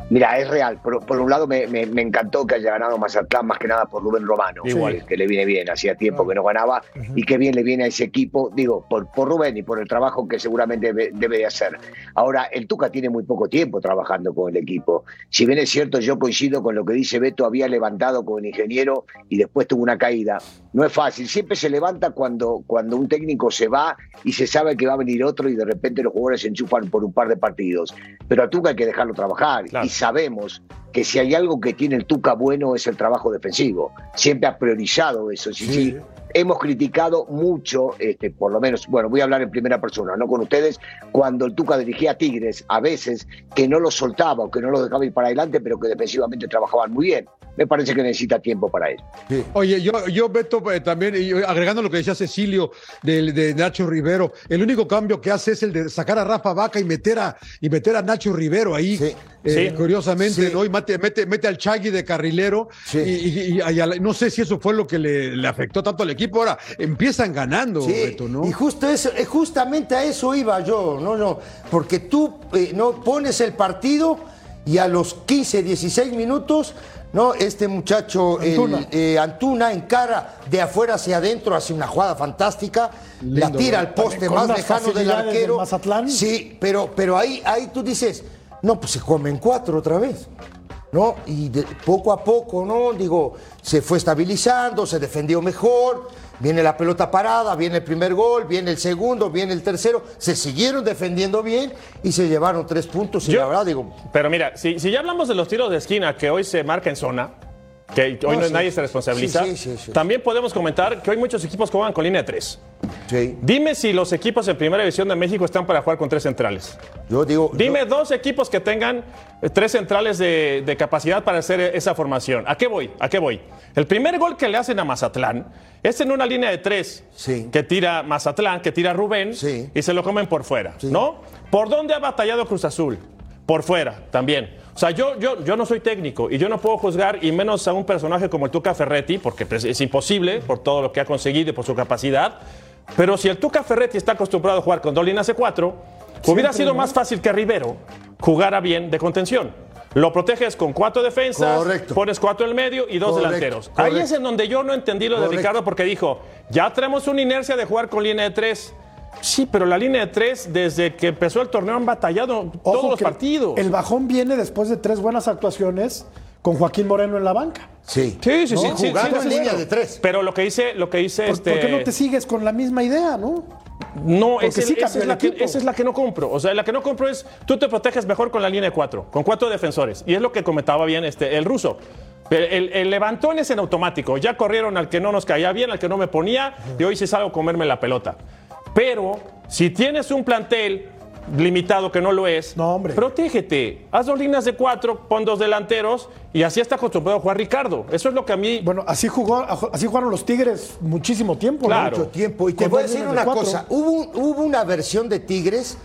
Mira, es real. Por, un lado me, encantó que haya ganado Mazatlán, más que nada por Rubén Romano, que, le viene bien, hacía tiempo que no ganaba, y que bien le viene a ese equipo, digo, por, por Rubén y por el trabajo que seguramente debe, de hacer. Ahora, el Tuca tiene muy poco tiempo trabajando con el equipo. Si bien es cierto, yo coincido con lo que dice Beto, había levantado con el ingeniero y después tuvo una caída. No es fácil, siempre se levanta cuando, cuando un técnico se va y se sabe que va a venir otro y de repente los jugadores se enchufan por un par de partidos. Pero a Tuca hay que dejarlo trabajar sabemos que si hay algo que tiene el Tuca bueno es el trabajo defensivo. Siempre ha priorizado eso. Sí, sí. Hemos criticado mucho, este, por lo menos, bueno, voy a hablar en primera persona, no con ustedes, cuando el Tuca dirigía a Tigres, a veces que no los soltaba o que no los dejaba ir para adelante, pero que defensivamente trabajaban muy bien. Me parece que necesita tiempo para eso. Oye, yo, yo Beto, eh, también, agregando lo que decía Cecilio de, de, Nacho Rivero, el único cambio que hace es el de sacar a Rafa Vaca y meter a, y meter a Nacho Rivero ahí. Sí. Eh, curiosamente, ¿no? Y mete, mete, al Chagui de carrilero. Y, no sé si eso fue lo que le, afectó tanto al equipo. Ahora empiezan ganando, ¿no? Y justo eso, eh, justamente a eso iba yo, ¿no? no Porque tú eh, no pones el partido y a los 15, 16 minutos. ¿no? Este muchacho, Antuna, el, Antuna encara de afuera hacia adentro, hace una jugada fantástica, la tira al poste más lejano del arquero. Sí, pero, pero ahí, ahí tú dices, no, pues se comen cuatro otra vez. ¿No? Y poco a poco, ¿no? Digo, se fue estabilizando, se defendió mejor, viene la pelota parada, viene el primer gol, viene el segundo, viene el tercero, se siguieron defendiendo bien y se llevaron tres puntos y la verdad digo... Pero mira, si, si ya hablamos de los tiros de esquina que hoy se marca en zona, que hoy no, nadie se responsabiliza. También podemos comentar que hoy muchos equipos juegan con línea de tres. Dime si los equipos en Primera División de México están para jugar con tres centrales. Yo digo. Dime dos equipos que tengan eh, tres centrales de, capacidad para hacer esa formación. ¿A qué voy? ¿A qué voy? El primer gol que le hacen a Mazatlán es en una línea de tres que tira Mazatlán, que tira Rubén y se lo comen por fuera, ¿no? ¿Por dónde ha batallado Cruz Azul? Por fuera también. O sea, yo, yo, yo no soy técnico y yo no puedo juzgar, y menos a un personaje como el Tuca Ferretti, porque pues, es imposible por todo lo que ha conseguido y por su capacidad. Pero si el Tuca Ferretti está acostumbrado a jugar con dos líneas de cuatro, hubiera sido más fácil que Rivero jugara bien de contención. Lo proteges con cuatro defensas, pones cuatro en el medio y dos delanteros. Ahí es en donde yo no entendí lo de Ricardo porque dijo, ya tenemos una inercia de jugar con línea de tres. Sí, pero la línea de tres, desde que empezó el torneo, han batallado todos los partidos. El bajón viene después de tres buenas actuaciones con Joaquín Moreno en la banca. Sí. Sí, sí, sí. Jugando en línea de tres. Pero lo que dice, lo que dice este... ¿Por qué no te sigues con la misma idea, no? No, esa, es la que, esa es la que no compro. O sea, la que no compro es, tú te proteges mejor con la línea de cuatro, con cuatro defensores. Y es lo que comentaba bien este, el ruso. El, el, levantón es en automático. Ya corrieron al que no nos caía bien, al que no me ponía, y hoy sí salgo a comerme la pelota. Pero si tienes un plantel limitado que no lo es, no, hombre. protégete. Haz dos líneas de cuatro, pon dos delanteros y así está acostumbrado a jugar Ricardo. Eso es lo que a mí. Bueno, así jugó, así jugaron los Tigres muchísimo tiempo. Mucho tiempo. Y te voy a decir una cosa: hubo, hubo una versión de Tigres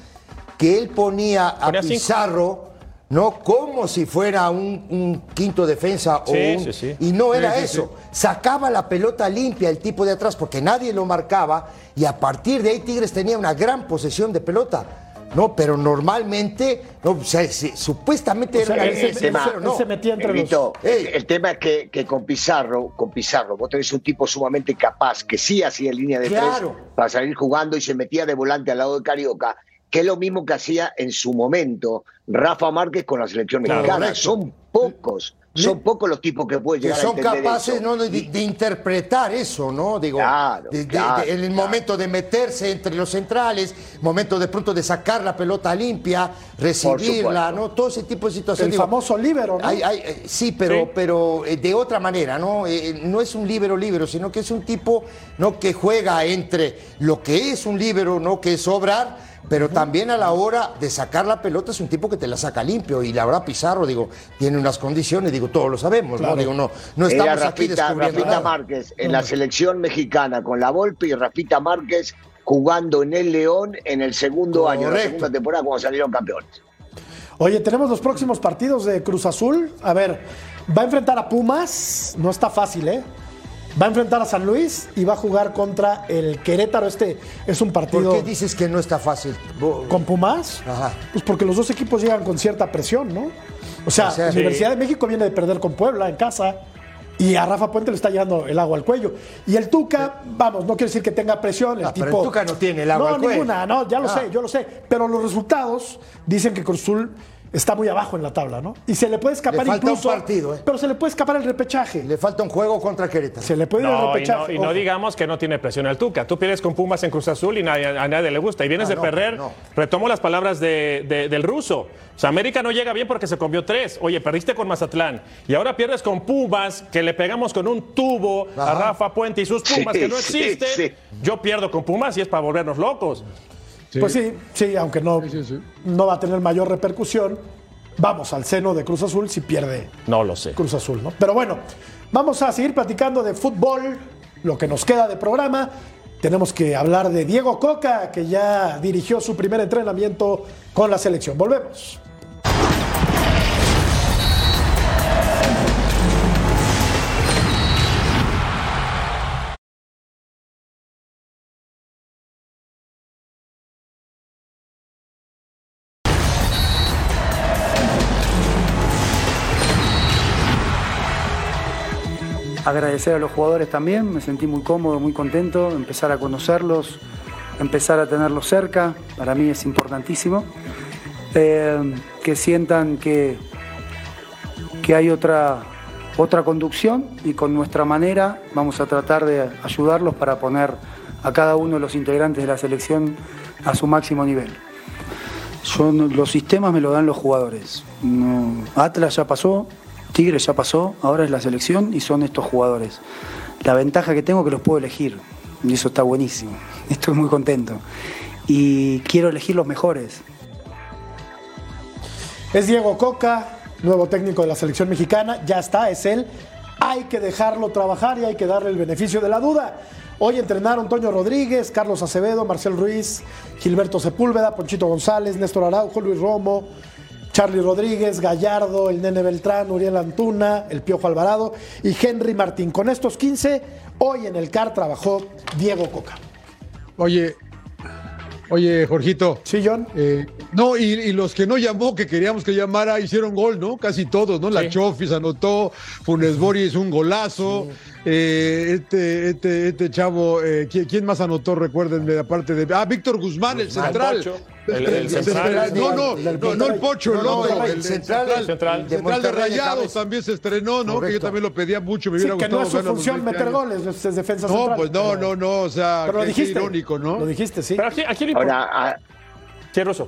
que él ponía a Pizarro ¿no? Como si fuera un, quinto defensa o y no era eso. Sacaba la pelota limpia el tipo de atrás porque nadie lo marcaba y a partir de ahí Tigres tenía una gran posesión de pelota. No, pero normalmente, no, supuestamente era el, tema, se metía entre los... el, tema es que, con Pizarro, con Pizarro, vos tenés un tipo sumamente capaz que sí hacía línea de tres para salir jugando y se metía de volante al lado de Carioca que es lo mismo que hacía en su momento Rafa Márquez con la selección mexicana. Son pocos. Son pocos los tipos que pueden llegar que son capaces de, interpretar eso, ¿no? Digo, en el momento de meterse entre los centrales, momento de pronto de sacar la pelota limpia, recibirla, ¿no? Todo ese tipo de situaciones. El famoso líbero, ¿no? Eh, sí, pero, pero eh, de otra manera, ¿no? Eh, no es un líbero líbero, sino que es un tipo, ¿no? Que juega entre lo que es un líbero, ¿no? Que es obrar pero también a la hora de sacar la pelota es un tipo que te la saca limpio y la verdad Pizarro, digo, tiene unas condiciones, digo, todos lo sabemos, ¿no? Digo, no, no estamos aquí descubriendo Rafita Márquez en la selección mexicana con la Volpe y Rafita Márquez jugando en el León en el segundo año, en la segunda temporada cuando salieron campeones. Oye, tenemos los próximos partidos de Cruz Azul. A ver, va a enfrentar a Pumas, no está fácil, ¿eh? Va a enfrentar a San Luis y va a jugar contra el Querétaro. Este es un partido. ¿Por qué dices que no está fácil? ¿Con Pumas? Ajá. Pues porque los dos equipos llegan con cierta presión, ¿no? O sea, Universidad de México viene de perder con Puebla en casa. Y a Rafa Puente le está llegando el agua al cuello. Y el Tuca, vamos, no quiere decir que tenga presión. El, tipo, pero el Tuca no tiene el agua al cuello. No, ninguna, no, ya lo ah. sé, yo lo sé. Pero los resultados dicen que Cruzul está muy abajo en la tabla, ¿no? Y se le puede escapar le falta incluso. Un partido, ¿eh? Pero se le puede escapar el repechaje. Le falta un juego contra Querétaro. Se le puede ir el repechaje. Y no, digamos que no tiene presión al Tuca. Tú pierdes con Pumas en Cruz Azul y a nadie le gusta. Y vienes ah, de perder. Retomo las palabras del ruso. O sea, América no llega bien porque se comió tres. Oye, perdiste con Mazatlán. Y ahora pierdes con Pumas, que le pegamos con un tubo a Rafa Puente y sus Pumas, que no existe. Yo pierdo con Pumas y es para volvernos locos. Pues sí, sí, aunque no, no va a tener mayor repercusión vamos al seno de Cruz Azul si pierde. No lo sé. Cruz Azul, ¿no? Pero bueno, vamos a seguir platicando de fútbol, lo que nos queda de programa. Tenemos que hablar de Diego Coca, que ya dirigió su primer entrenamiento con la selección. Volvemos. Agradecer a los jugadores también, me sentí muy cómodo, muy contento, empezar a conocerlos, empezar a tenerlos cerca, para mí es importantísimo. Eh, que sientan que, que hay otra, otra conducción y con nuestra manera vamos a tratar de ayudarlos para poner a cada uno de los integrantes de la selección a su máximo nivel. Yo, los sistemas me lo dan los jugadores. Atlas ya pasó, Tigre ya pasó, ahora es la selección y son estos jugadores. La ventaja que tengo es que los puedo elegir y eso está buenísimo. Estoy muy contento y quiero elegir los mejores. Es Diego Coca, nuevo técnico de la selección mexicana, ya está, es él. Hay que dejarlo trabajar y hay que darle el beneficio de la duda. Hoy entrenaron Toño Rodríguez, Carlos Acevedo, Marcel Ruiz, Gilberto Sepúlveda, Ponchito González, Néstor Araujo, Luis Romo, Charlie Rodríguez, Gallardo, el Nene Beltrán, Uriel Antuna, el Piojo Alvarado y Henry Martín. Con estos 15, hoy en el CAR trabajó Diego Coca. Oye, Oye, Jorgito. Sí, John. Eh, no, y, los que no llamó, que queríamos que llamara, hicieron gol, ¿no? Casi todos, ¿no? La Chofis anotó, Funes Bori hizo un golazo. Eh, este, este, este chavo, eh, ¿quién, más anotó? Recuérdenme, aparte de. Ah, Víctor Guzmán, el central. El, central. No, no, no, el Pocho, el otro. el, central, el central, de Rayados también se estrenó, ¿no? Que yo también lo pedía mucho, me hubiera sí, gustado. Que no es su función meter goles, es defensa no, central. Pues no, no, no, o sea, pero lo dijiste, irónico, ¿no? Lo dijiste, sí. Pero aquí, aquí Ahora,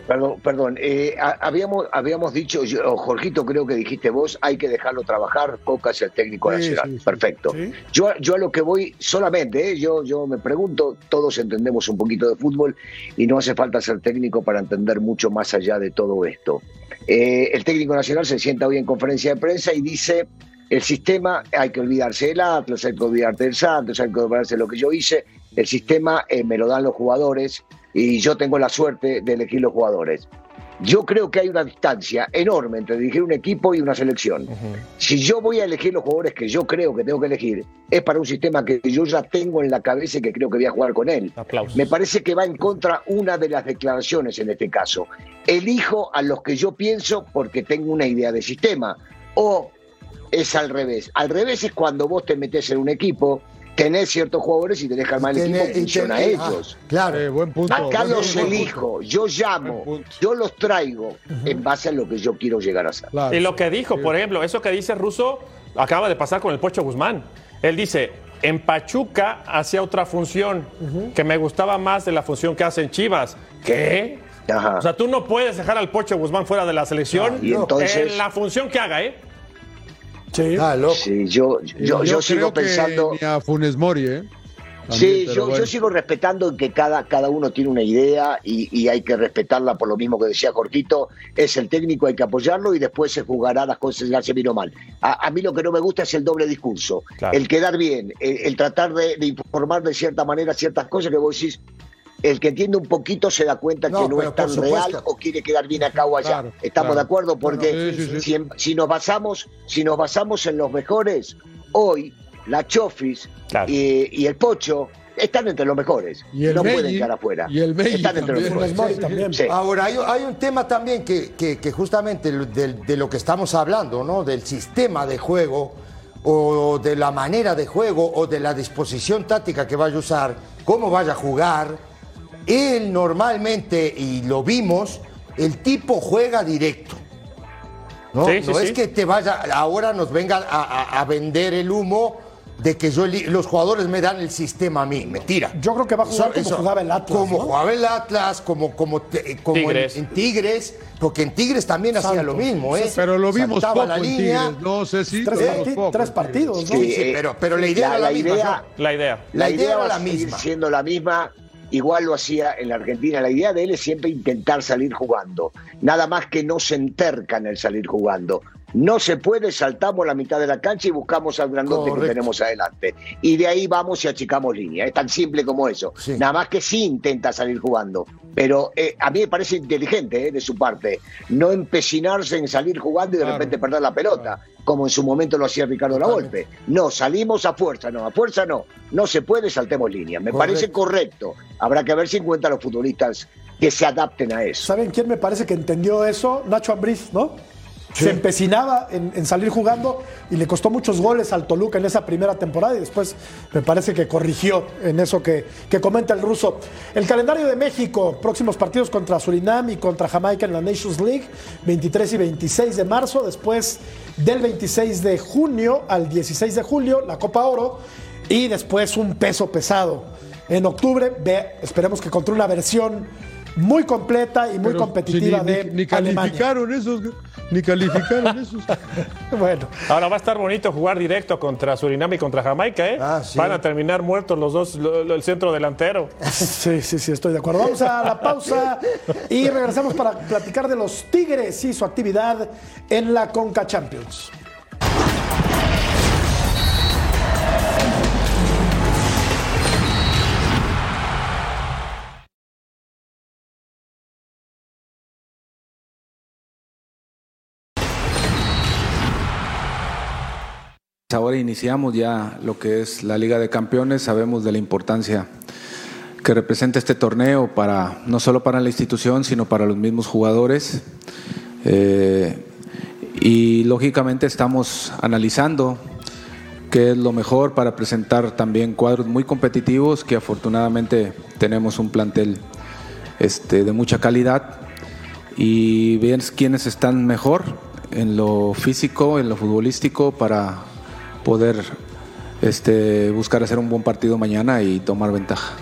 Perdón, perdón. Eh, habíamos, habíamos dicho, Jorgito, creo que dijiste vos, hay que dejarlo trabajar. Coca es el técnico nacional. Perfecto. Yo, yo a lo que voy solamente, eh, yo, yo me pregunto, todos entendemos un poquito de fútbol y no hace falta ser técnico para entender mucho más allá de todo esto. Eh, el técnico nacional se sienta hoy en conferencia de prensa y dice el sistema, hay que olvidarse del Atlas, hay que olvidarse del Santos, hay que olvidarse de lo que yo hice, el sistema eh, me lo dan los jugadores y yo tengo la suerte de elegir los jugadores. Yo creo que hay una distancia enorme entre dirigir un equipo y una selección. Si yo voy a elegir los jugadores que yo creo que tengo que elegir, es para un sistema que yo ya tengo en la cabeza y que creo que voy a jugar con él. Me parece que va en contra una de las declaraciones en este caso. Elijo a los que yo pienso porque tengo una idea de sistema. O es al revés. Al revés es cuando vos te metes en un equipo tenés ciertos jugadores y tenés que armar el equipo funciona a ellos. claro, buen punto. Acá los elijo, yo llamo, yo los traigo en base a lo que yo quiero llegar a ser. Y lo que dijo, por ejemplo, eso que dice Russo acaba de pasar con el Pocho Guzmán. Él dice, en Pachuca hacía otra función que me gustaba más de la función que hacen Chivas. ¿Qué? O sea, tú no puedes dejar al Pocho Guzmán fuera de la selección y entonces, en la función que haga, ¿eh? Sí, ah, sí yo, yo, yo, sigo pensando. ni a Funes Mori, ¿eh? sí, yo, yo, sigo respetando que cada, cada uno tiene una idea y, y, hay que respetarla por lo mismo que decía Cortito. Es el técnico, hay que apoyarlo y después se jugará las cosas ya se vino mal. A, a, mí lo que no me gusta es el doble discurso. El quedar bien, el, el tratar de, de, informar de cierta manera ciertas cosas que vos decís, el que entiende un poquito se da cuenta que no es tan real o quiere quedar bien acá o allá. Estamos de acuerdo porque Si, nos basamos, si nos basamos en los mejores, hoy la Chofis y, el Pocho están entre los mejores. Y no pueden quedar afuera. Y el están entre los mejores. Ahora, hay, un tema también que, que, justamente de, de, lo que estamos hablando, ¿no? Del sistema de juego o de la manera de juego o de la disposición táctica que vaya a usar, cómo vaya a jugar él normalmente, y lo vimos, el tipo juega directo. No, no es que te vaya, ahora nos vengan a, vender el humo de que yo los jugadores me dan el sistema a mí. Mentira. Yo creo que va a jugar como jugaba el Atlas. Como jugaba el Atlas, como, como, Tigres. En, Tigres, porque en Tigres también hacía lo mismo, ¿eh? pero lo vimos poco la línea. No sé si tres, partidos, ¿no? Sí, pero, pero la idea la, era la, misma. La idea. La, idea, era la misma. siendo la misma igual lo hacía en la Argentina. La idea de él es siempre intentar salir jugando, nada más que no se enterca en el salir jugando. No se puede, saltamos la mitad de la cancha y buscamos al grandote que tenemos adelante. Y de ahí vamos y achicamos línea. Es tan simple como eso. Nada más que sí intenta salir jugando. Pero eh, a mí me parece inteligente eh, de su parte no empecinarse en salir jugando y de repente perder la pelota, como en su momento lo hacía Ricardo Lavolpe. No, salimos a fuerza, no, a fuerza no. No se puede, saltemos línea. Me parece correcto. Habrá que ver si encuentran los futbolistas que se adapten a eso. ¿Saben quién me parece que entendió eso? Nacho Ambriz, ¿no? Se empecinaba en, salir jugando y le costó muchos goles al Toluca en esa primera temporada y después me parece que corrigió en eso que, que, comenta el ruso. El calendario de México, próximos partidos contra Surinam y contra Jamaica en la Nations League, 23 y 26 de marzo, después del 26 de junio al 16 de julio, la Copa Oro y después un peso pesado. En octubre, ve, esperemos que contra una versión muy completa y muy competitiva ni, de ni, calificaron esos ni calificaron esos. Bueno. Ahora va a estar bonito jugar directo contra Surinam y contra Jamaica ¿eh? Ah, van a terminar muertos los dos el centro delantero. Sí sí sí estoy de acuerdo. Vamos a la pausa y regresamos para platicar de los Tigres y su actividad en la Conca Champions Ahora iniciamos ya lo que es la Liga de Campeones, sabemos de la importancia que representa este torneo para no solo para la institución, sino para los mismos jugadores. Eh, y lógicamente estamos analizando qué es lo mejor para presentar también cuadros muy competitivos, que afortunadamente tenemos un plantel este, de mucha calidad y ver quiénes están mejor en lo físico, en lo futbolístico para poder este, buscar hacer un buen partido mañana y tomar ventaja.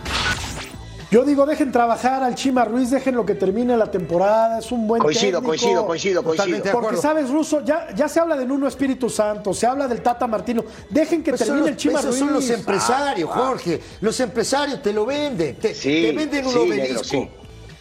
Yo digo, dejen trabajar al Chima Ruiz, dejen lo que termine la temporada, es un buen coincido, técnico. Coincido, coincido, coincido. Porque sabes, Ruso, ya, ya se habla de Nuno Espíritu Santo, se habla del Tata Martino. Dejen que pues termine el Chima Ruiz. son los empresarios, ah, Jorge. Los empresarios te lo venden, te, venden un obelisco.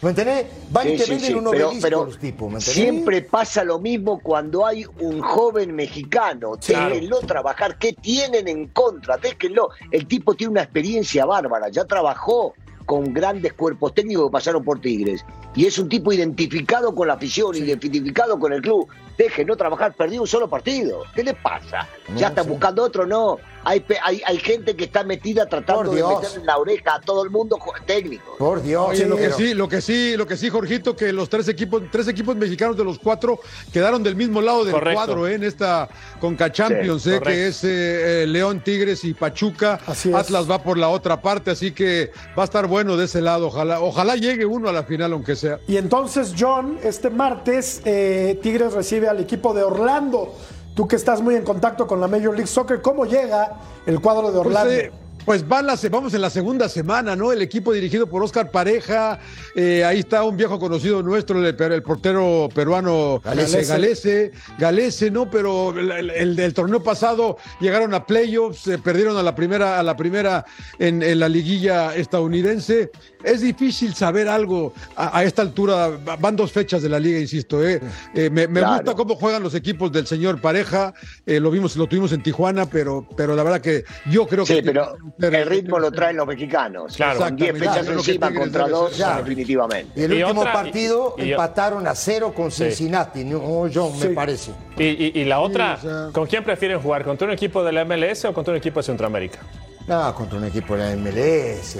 ¿Me entendés? Van y Sí, venden sí, un pero- los tipos, ¿me entendés? Siempre pasa lo mismo cuando hay un joven mexicano. Claro. Déjenlo trabajar. ¿Qué tienen en contra? Déjenlo. El tipo tiene una experiencia bárbara. Ya trabajó con grandes cuerpos técnicos que pasaron por Tigres. Y es un tipo identificado con la afición, identificado con el club. Déjenlo trabajar. Perdió un solo partido. ¿Qué le pasa? No, ya están sí. buscando otro. No. Hay, pe- hay, hay gente que está metida tratando de meter en la oreja a todo el mundo técnico. Por Dios. Oye, lo que pero- sí, lo que sí, lo que sí, Jorgito, que los tres equipos, tres equipos mexicanos de los cuatro quedaron del mismo lado del Correcto. cuadro ¿eh? en esta Conca Champions, eh, que es eh, eh, León, Tigres y Pachuca. Así es. Atlas va por la otra parte, así que va a estar bueno de ese lado. Ojalá, ojalá llegue uno a la final, aunque sea. Y entonces, John, este martes, eh, Tigres recibe al equipo de Orlando. Tú que estás muy en contacto con la Major League Soccer, ¿cómo llega el cuadro de Pues, Orlando? eh, pues van las- vamos en la segunda semana, ¿no? El equipo dirigido por Oscar Pareja, eh, ahí está un viejo conocido nuestro, el, el portero peruano Galese. Galese, Galese, ¿no? Pero el, el- el del torneo pasado llegaron a playoffs, se perdieron a la primera, a la primera en, en la liguilla estadounidense. Es difícil saber algo a, a esta altura. Van dos fechas de la liga, insisto. ¿eh? Eh, me me Claro. gusta cómo juegan los equipos del señor Pareja. eh, lo vimos, lo tuvimos en Tijuana, pero, pero la verdad que yo creo que Sí, pero el ritmo lo traen los mexicanos. Claro. Con 10 Exactamente. fechas encima contra debe dos, ser. definitivamente. Y el Y último otra- partido y- y- empataron a cero con Cincinnati, ¿no, John? Me parece. Y, y- y la otra, Sí, o sea- ¿con quién prefieren jugar? ¿Contra un equipo de la MLS o contra un equipo de Centroamérica? No, contra un equipo de la MLS,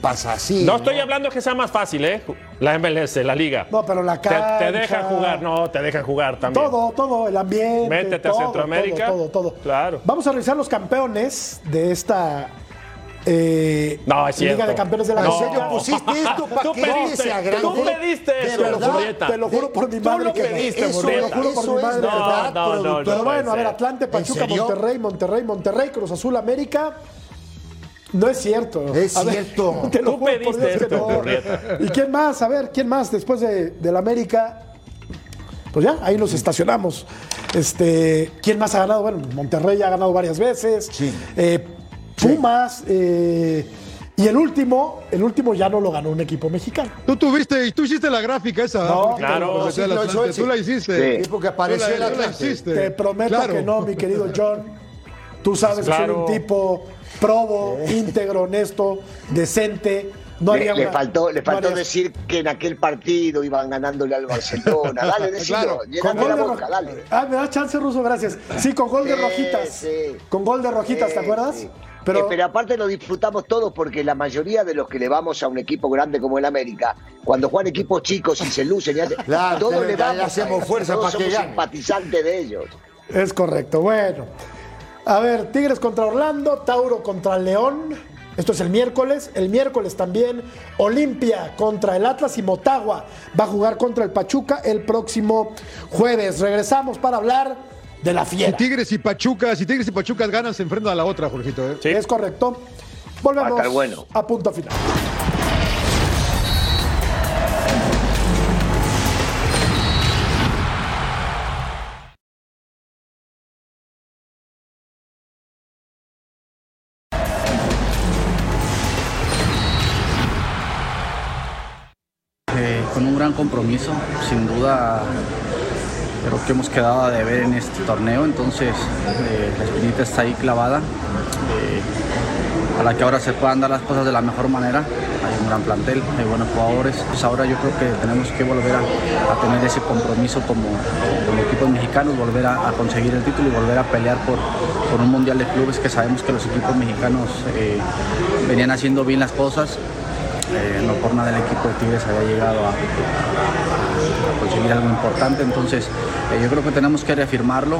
pasa así. No estoy hablando que sea más fácil, ¿eh? La MLS, la liga. No, pero la Te, cancha. te dejan jugar, no, te dejan jugar también. Todo, todo, el ambiente. Métete a todo, Centroamérica. Todo, todo, todo. Claro. Vamos a revisar los campeones de esta eh, No, es cierto. Liga de Campeones de la ¿En No. serio pusiste esto para Tú que pediste, sea grande? tú pediste ¿De eso, verdad? Murrieta. Te lo juro por mi Tú madre lo que pediste, eso, Murrieta. Te lo juro por eso mi madre. No, no, no, no. Pero bueno, a ver. Atlante, Pachuca, ¿En? Monterrey, Monterrey, Monterrey, Cruz Azul, América. No es cierto. Es A ver, cierto. te lo Tú juro por pediste Dios que esto, no. Murrieta. ¿Y quién más? A ver, ¿quién más después de, del América? Pues ya, ahí nos estacionamos. Este, ¿Quién más ha ganado? Bueno, Monterrey ha ganado varias veces. Sí. Eh, Pumas. eh, y el último, el último ya no lo ganó un equipo mexicano. Tú tuviste, tú hiciste la gráfica esa. No, claro. Sí, Tú la hiciste. Sí, porque apareció Tú la- la hiciste. Te prometo Claro. que no, mi querido John. Tú sabes que soy un tipo probo, íntegro, honesto, decente. No Le, le faltó, le faltó decir que en aquel partido iban ganándole al Barcelona. Dale, decilo, Claro. Con gol la de boca, dale. Ah, me da chance, Ruso, gracias. Sí, con gol de Rojitas. sí. Con gol de Rojitas, ¿te acuerdas? sí. Pero, Eh, pero aparte lo disfrutamos todos porque la mayoría de los que le vamos a un equipo grande como el América, cuando juegan equipos chicos y se lucen y hacen, Claro, todos le- damos a hacemos fuerza todos para somos simpatizantes de ellos. es correcto. Bueno, a ver, Tigres contra Orlando, Tauro contra León. Esto es el miércoles. El miércoles también Olimpia contra el Atlas y Motagua va a jugar contra el Pachuca el próximo jueves. Regresamos para hablar de la Si fiera. Tigres y Pachuca, si Tigres y Pachuca ganan, se enfrentan a la otra, Jorgito. ¿eh? Sí. Es correcto. Volvemos bueno. a punto final. Con un gran compromiso, sin duda creo que hemos quedado a deber en este torneo, entonces eh, la espinita está ahí clavada. eh, para que ahora se puedan dar las cosas de la mejor manera. Hay un gran plantel, hay buenos jugadores. Pues ahora yo creo que tenemos que volver a, tener ese compromiso como, como equipos mexicanos, volver a, conseguir el título y volver a pelear por, por un mundial de clubes que sabemos que los equipos mexicanos eh, venían haciendo bien las cosas. Eh, no por nada el equipo de Tigres había llegado a, a- a conseguir algo importante, entonces eh, yo creo que tenemos que reafirmarlo.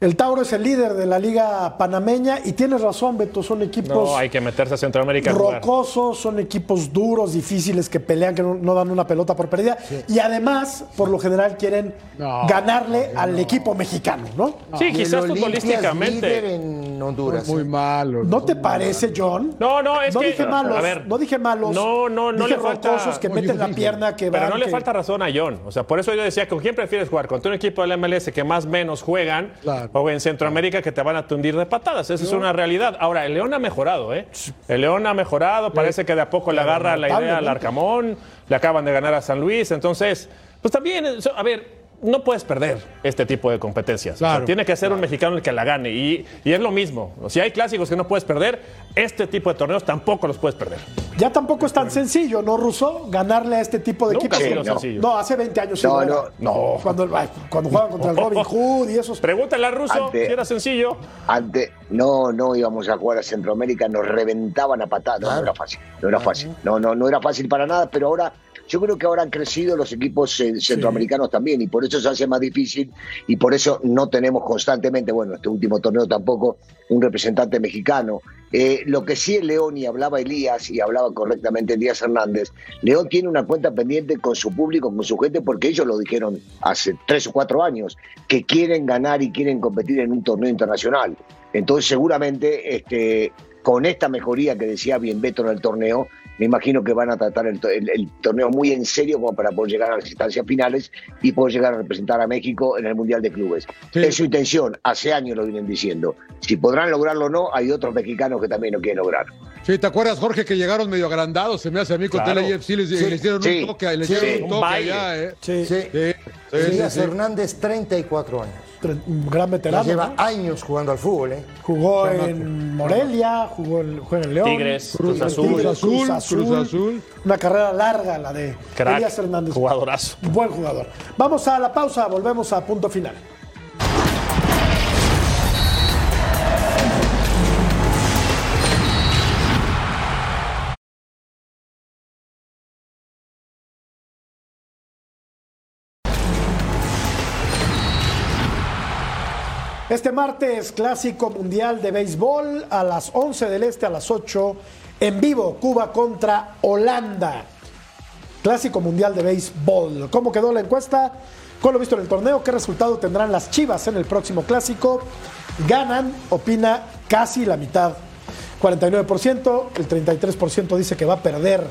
El Tauro es el líder de la liga panameña y tienes razón, Beto, son equipos No, hay que meterse a Centroamérica rocosos, son equipos duros, difíciles, que pelean, que no, no dan una pelota por perdida. Y además, por lo general, quieren ganarle al equipo mexicano, ¿no? Sí, quizás Olimpia es líder futbolísticamente. en Honduras. Muy malo. ¿No te parece, John? No, no, es no que. dije malos, a ver, no dije malos. No, no, no dije le falta- rocosos que Oye, meten la dije. pierna, que Pero van, no le que- falta razón a John. O sea, por eso yo decía, ¿con quién prefieres jugar? ¿Contra un equipo del MLS que más o menos juegan? Claro. O en Centroamérica que te van a tundir de patadas. Esa es una realidad. Ahora, el León ha mejorado, ¿eh? El León ha mejorado, parece que de a poco le agarra la idea al Arcamón, le acaban de ganar a San Luis, entonces, pues también, a ver, no puedes perder este tipo de competencias. tiene que ser un mexicano el que la gane. Y, es lo mismo. Si hay clásicos que no puedes perder, este tipo de torneos tampoco los puedes perder. Ya tampoco es tan sencillo, ¿no, Russo? Ganarle a este tipo de equipos. no. hace 20 años. No, no. no. Cuando, cuando jugaban contra el Robin Hood y esos. Pregúntale a Russo si era sencillo. Antes, no, no íbamos a jugar a Centroamérica, nos reventaban a patadas. No, no era fácil. No era fácil. No, no, no era fácil para nada, pero ahora yo creo que ahora han crecido los equipos eh, centroamericanos también y por eso se hace más difícil y por eso no tenemos constantemente, bueno, este último torneo tampoco, un representante mexicano. Eh, lo que sí es León, y hablaba Elías y hablaba correctamente Elías Hernández, León tiene una cuenta pendiente con su público, con su gente, porque ellos lo dijeron hace tres o cuatro años, que quieren ganar y quieren competir en un torneo internacional. Entonces seguramente este, con esta mejoría que decía bien Beto en el torneo, me imagino que van a tratar el, torneo muy en serio como para poder llegar a las instancias finales y poder llegar a representar a México en el Mundial de Clubes. Es su intención, hace años lo vienen diciendo. Si podrán lograrlo o no, hay otros mexicanos que también lo quieren lograr. Sí, ¿te acuerdas, Jorge, que llegaron medio agrandados? Se me hace a mí con claro. sí, les, hicieron un toque, le hicieron un toque allá, ¿eh? Sí, sí. sí. Hernández, 34 años gran veterano. lleva años jugando al fútbol, ¿eh? Jugó en Morelia, jugó en, jugó en el León. Tigres, Cruz, Azul, Cruz, Azul, Cruz, Azul, Una carrera larga la de Elías Hernández. Jugadorazo. Buen jugador. Vamos a la pausa, volvemos a punto final. Este martes, clásico mundial de béisbol a las 11 del Este, a las 8, en vivo, Cuba contra Holanda. Clásico mundial de béisbol. ¿Cómo quedó la encuesta? Con lo visto en el torneo, ¿qué resultado tendrán las Chivas en el próximo clásico? Ganan, opina casi la mitad. 49%, el 33% dice que va a perder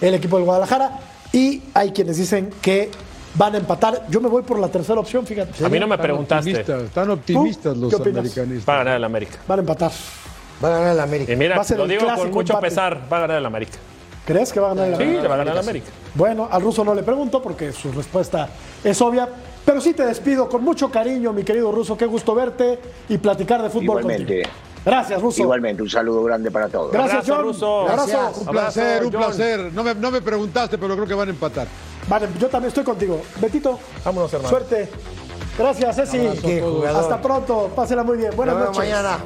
el equipo del Guadalajara y hay quienes dicen que van a empatar. Yo me voy por la tercera opción, fíjate. A mí no me preguntaste. están optimistas los americanistas. Va a ganar el América. Van a empatar. Va a ganar el América. Y mira, lo digo con mucho pesar, va a ganar el América. ¿Crees que va a ganar el América? Sí, le va a ganar el América. Bueno, al ruso no le pregunto porque su respuesta es obvia. Pero sí te despido con mucho cariño, mi querido ruso. Qué gusto verte y platicar de fútbol Igualmente. Gracias, Ruso. Igualmente, un saludo grande para todos. Gracias, John. Ruso. Gracias. Un placer, un placer. No me, no me preguntaste, pero creo que van a empatar. Vale, yo también estoy contigo. Betito, vámonos, hermano. Suerte. Gracias, Ceci. Hasta pronto. Pásela muy bien. Buenas noches. mañana.